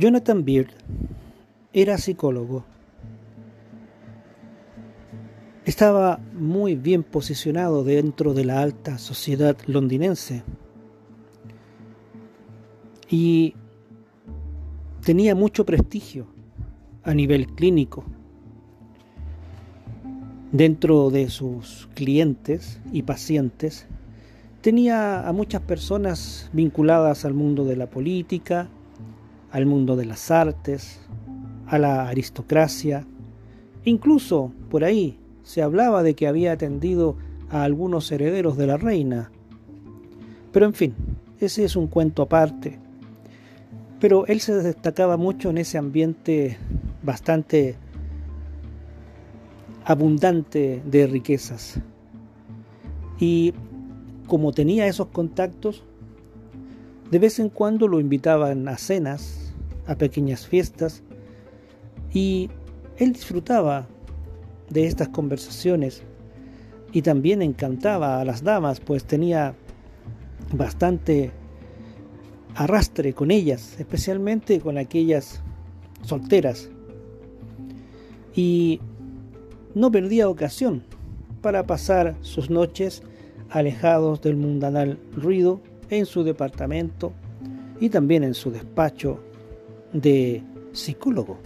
Jonathan Beard era psicólogo. Estaba muy bien posicionado dentro de la alta sociedad londinense y tenía mucho prestigio a nivel clínico. Dentro de sus clientes y pacientes tenía a muchas personas vinculadas al mundo de la política, al mundo de las artes, a la aristocracia. Incluso por ahí se hablaba de que había atendido a algunos herederos de la reina. Pero en fin, ese es un cuento aparte. Pero él se destacaba mucho en ese ambiente bastante abundante de riquezas. Y como tenía esos contactos, de vez en cuando lo invitaban a cenas, a pequeñas fiestas, y él disfrutaba de estas conversaciones y también encantaba a las damas, pues tenía bastante arrastre con ellas, especialmente con aquellas solteras. Y no perdía ocasión para pasar sus noches alejados del mundanal ruido en su departamento y también en su despacho de psicólogo.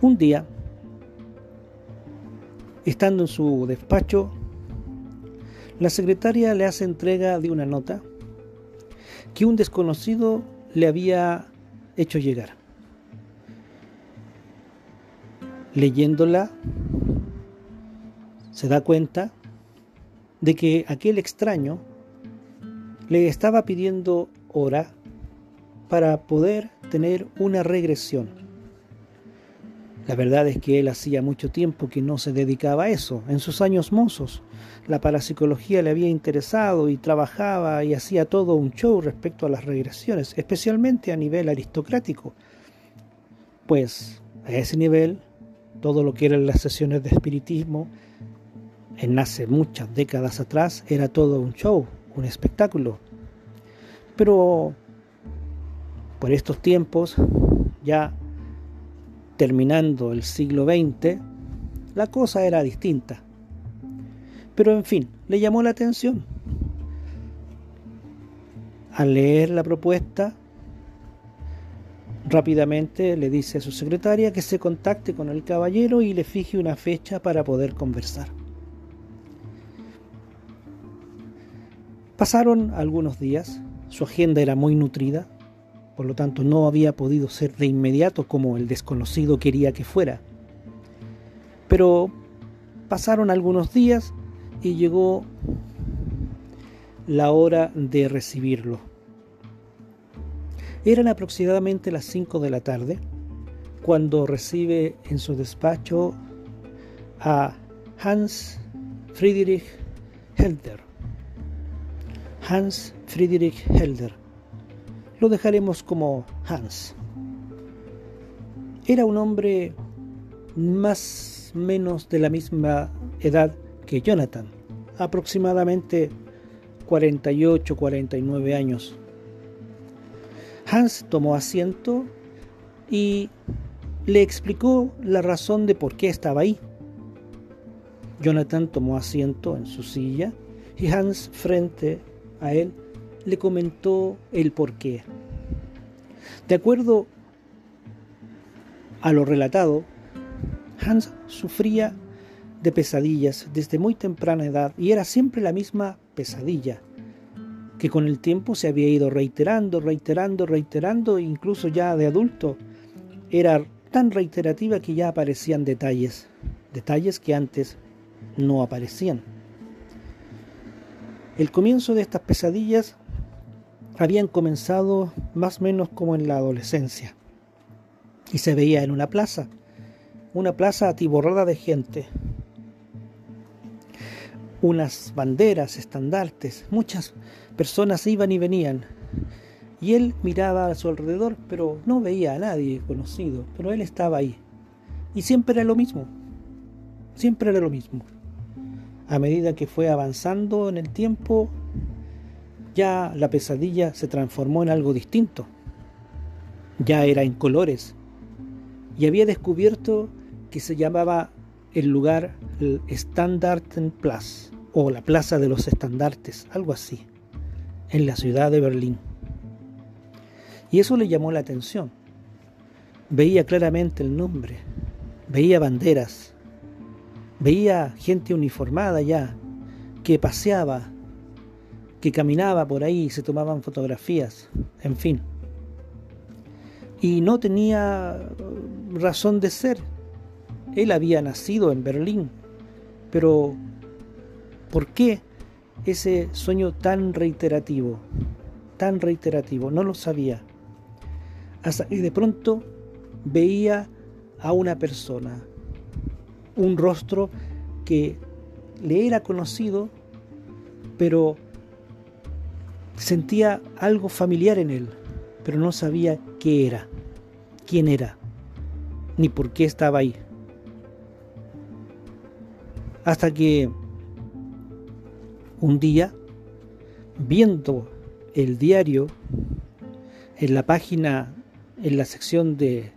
Un día, estando en su despacho, la secretaria le hace entrega de una nota que un desconocido le había hecho llegar. Leyéndola, se da cuenta de que aquel extraño le estaba pidiendo hora para poder tener una regresión. La verdad es que él hacía mucho tiempo que no se dedicaba a eso. En sus años mozos, la parapsicología le había interesado y trabajaba y hacía todo un show respecto a las regresiones, especialmente a nivel aristocrático. Pues a ese nivel, todo lo que eran las sesiones de espiritismo, en hace muchas décadas atrás, era todo un show, un espectáculo. Pero por estos tiempos, ya terminando el siglo XX, la cosa era distinta. Pero en fin, le llamó la atención. Al leer la propuesta, rápidamente le dice a su secretaria que se contacte con el caballero y le fije una fecha para poder conversar. Pasaron algunos días, su agenda era muy nutrida, por lo tanto no había podido ser de inmediato como el desconocido quería que fuera. Pero pasaron algunos días y llegó la hora de recibirlo. Eran aproximadamente las 5 de la tarde cuando recibe en su despacho a Hans Friedrich Helder, Hans Friedrich Helder. Lo dejaremos como Hans. Era un hombre más menos de la misma edad que Jonathan, aproximadamente 48-49 años. Hans tomó asiento y le explicó la razón de por qué estaba ahí. Jonathan tomó asiento en su silla y Hans frente a él le comentó el porqué. De acuerdo a lo relatado, Hans sufría de pesadillas desde muy temprana edad y era siempre la misma pesadilla, que con el tiempo se había ido reiterando, reiterando, reiterando, incluso ya de adulto. Era tan reiterativa que ya aparecían detalles, detalles que antes no aparecían. El comienzo de estas pesadillas habían comenzado más o menos como en la adolescencia y se veía en una plaza, una plaza atiborrada de gente, unas banderas, estandartes, muchas personas iban y venían. Y él miraba a su alrededor, pero no veía a nadie conocido, pero él estaba ahí. Y siempre era lo mismo, siempre era lo mismo. A medida que fue avanzando en el tiempo, ya la pesadilla se transformó en algo distinto. ya era en colores, y había descubierto que se llamaba el lugar el Standartenplatz o la Plaza de los Estandartes, algo así, en la ciudad de Berlín. Y eso le llamó la atención. Veía claramente el nombre, veía banderas, veía gente uniformada ya, que paseaba, que caminaba por ahí, se tomaban fotografías, en fin. Y no tenía razón de ser. Él había nacido en Berlín, pero ¿por qué ese sueño tan reiterativo? Tan reiterativo, no lo sabía. Hasta que de pronto veía a una persona, un rostro que le era conocido, pero sentía algo familiar en él, pero no sabía qué era, quién era, ni por qué estaba ahí. Hasta que un día, viendo el diario en la página, en la sección de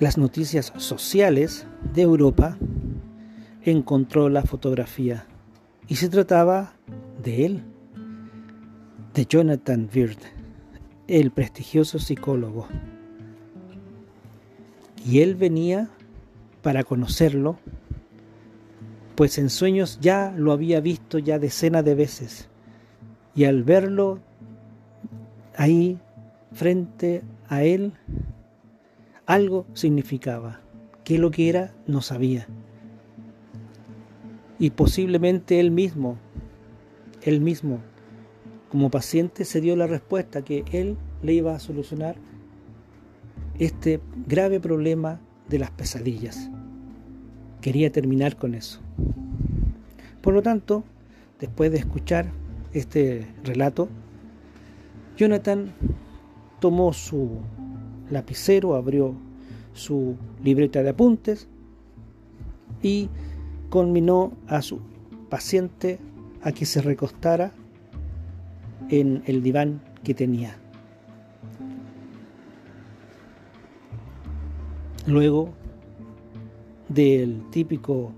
las noticias sociales de Europa, encontró la fotografía y se trataba de él, de Jonathan Wirth, el prestigioso psicólogo. Y él venía para conocerlo, pues en sueños ya lo había visto ya decenas de veces. Y al verlo ahí frente a él, algo significaba. ¿Qué lo que era? No sabía y posiblemente él mismo, él mismo, como paciente, se dio la respuesta que él le iba a solucionar este grave problema de las pesadillas. Quería terminar con eso. Por lo tanto, después de escuchar este relato, Jonathan tomó su lapicero, abrió su libreta de apuntes y conminó a su paciente a que se recostara en el diván que tenía. Luego del típico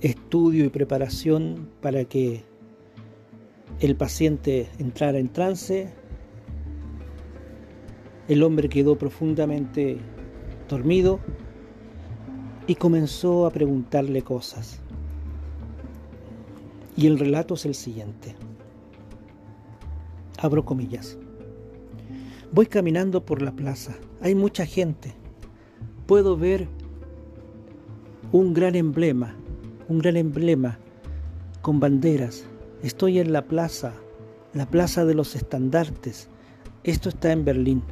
estudio y preparación para que el paciente entrara en trance, el hombre quedó profundamente dormido y comenzó a preguntarle cosas. Y el relato es el siguiente. Abro comillas. Voy caminando por la plaza. Hay mucha gente. Puedo ver un gran emblema, un gran emblema con banderas. Estoy en la plaza, la plaza de los estandartes. Esto está en Berlín.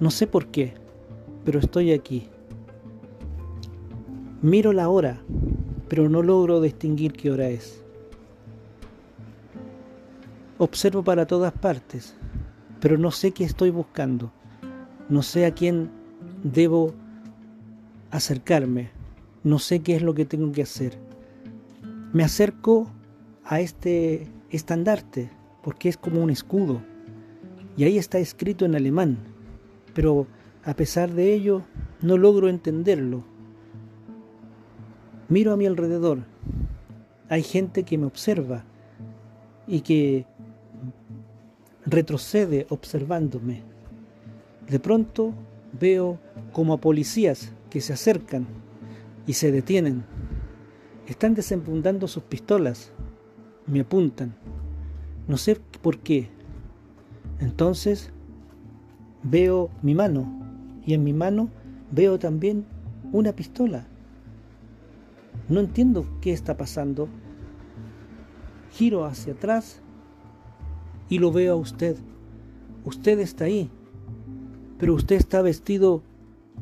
No sé por qué, pero estoy aquí. Miro la hora, pero no logro distinguir qué hora es. Observo para todas partes, pero no sé qué estoy buscando. No sé a quién debo acercarme. No sé qué es lo que tengo que hacer. Me acerco a este estandarte porque es como un escudo. Y ahí está escrito en alemán. Pero a pesar de ello, no logro entenderlo. Miro a mi alrededor. Hay gente que me observa y que retrocede observándome. De pronto veo como a policías que se acercan y se detienen. Están desempuntando sus pistolas. Me apuntan. No sé por qué. Entonces veo mi mano y en mi mano veo también una pistola. No entiendo qué está pasando. Giro hacia atrás y lo veo a usted. Usted está ahí, pero usted está vestido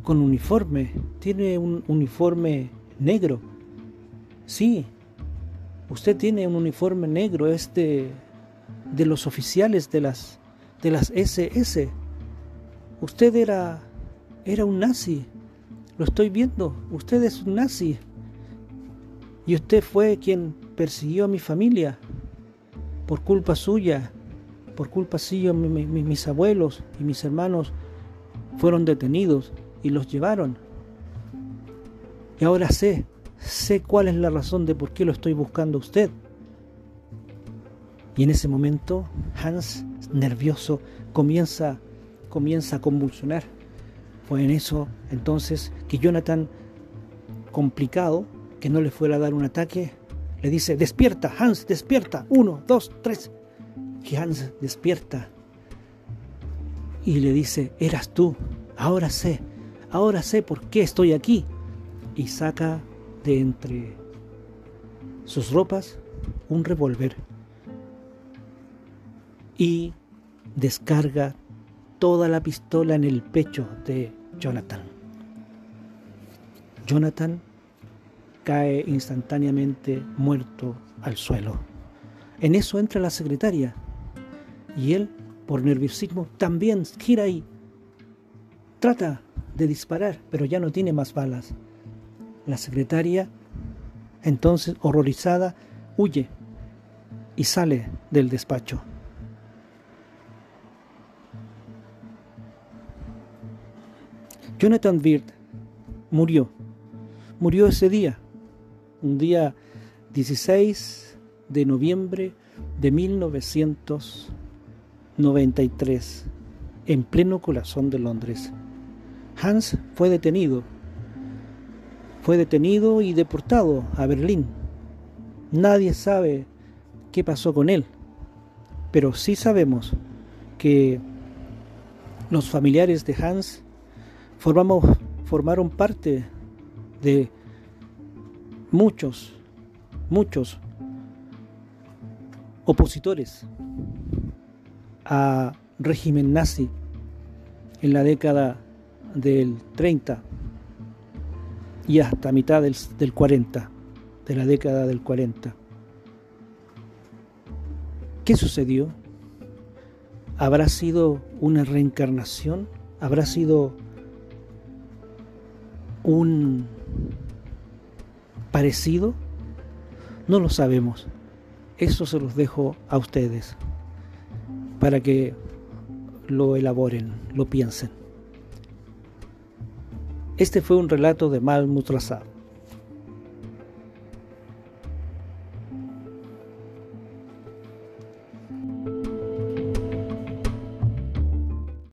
con uniforme. Tiene un uniforme negro. Sí, usted tiene un uniforme negro, es de, de los oficiales de las, de las SS. Usted era, era un nazi. Lo estoy viendo. Usted es un nazi. Y usted fue quien persiguió a mi familia por culpa suya. Por culpa suya mis abuelos y mis hermanos fueron detenidos y los llevaron. Y ahora sé, sé cuál es la razón de por qué lo estoy buscando a usted. Y en ese momento Hans, nervioso, comienza, comienza a convulsionar. Fue en eso entonces que Jonathan, complicado, que no le fuera a dar un ataque, le dice, despierta, Hans, despierta, uno, dos, tres. Hans despierta y le dice, eras tú, ahora sé, ahora sé por qué estoy aquí. Y saca de entre sus ropas un revólver y descarga toda la pistola en el pecho de Jonathan. Jonathan cae instantáneamente muerto al suelo. En eso entra la secretaria y él, por nerviosismo, también gira y trata de disparar, pero ya no tiene más balas. La secretaria, entonces horrorizada, huye y sale del despacho. Jonathan Bird murió. Murió ese día, un día 16 de noviembre de 1993, en pleno corazón de Londres. Hans fue detenido. Fue detenido y deportado a Berlín. Nadie sabe qué pasó con él, pero sí sabemos que los familiares de Hans formamos, formaron parte de muchos, muchos opositores a régimen nazi en la década del 30 y hasta mitad del, del 40, de la década del 40. ¿Qué sucedió? ¿Habrá sido una reencarnación? ¿Habrá sido un parecido? No lo sabemos. Eso se los dejo a ustedes para que lo elaboren, lo piensen. Este fue un relato de Mal Mutrasad.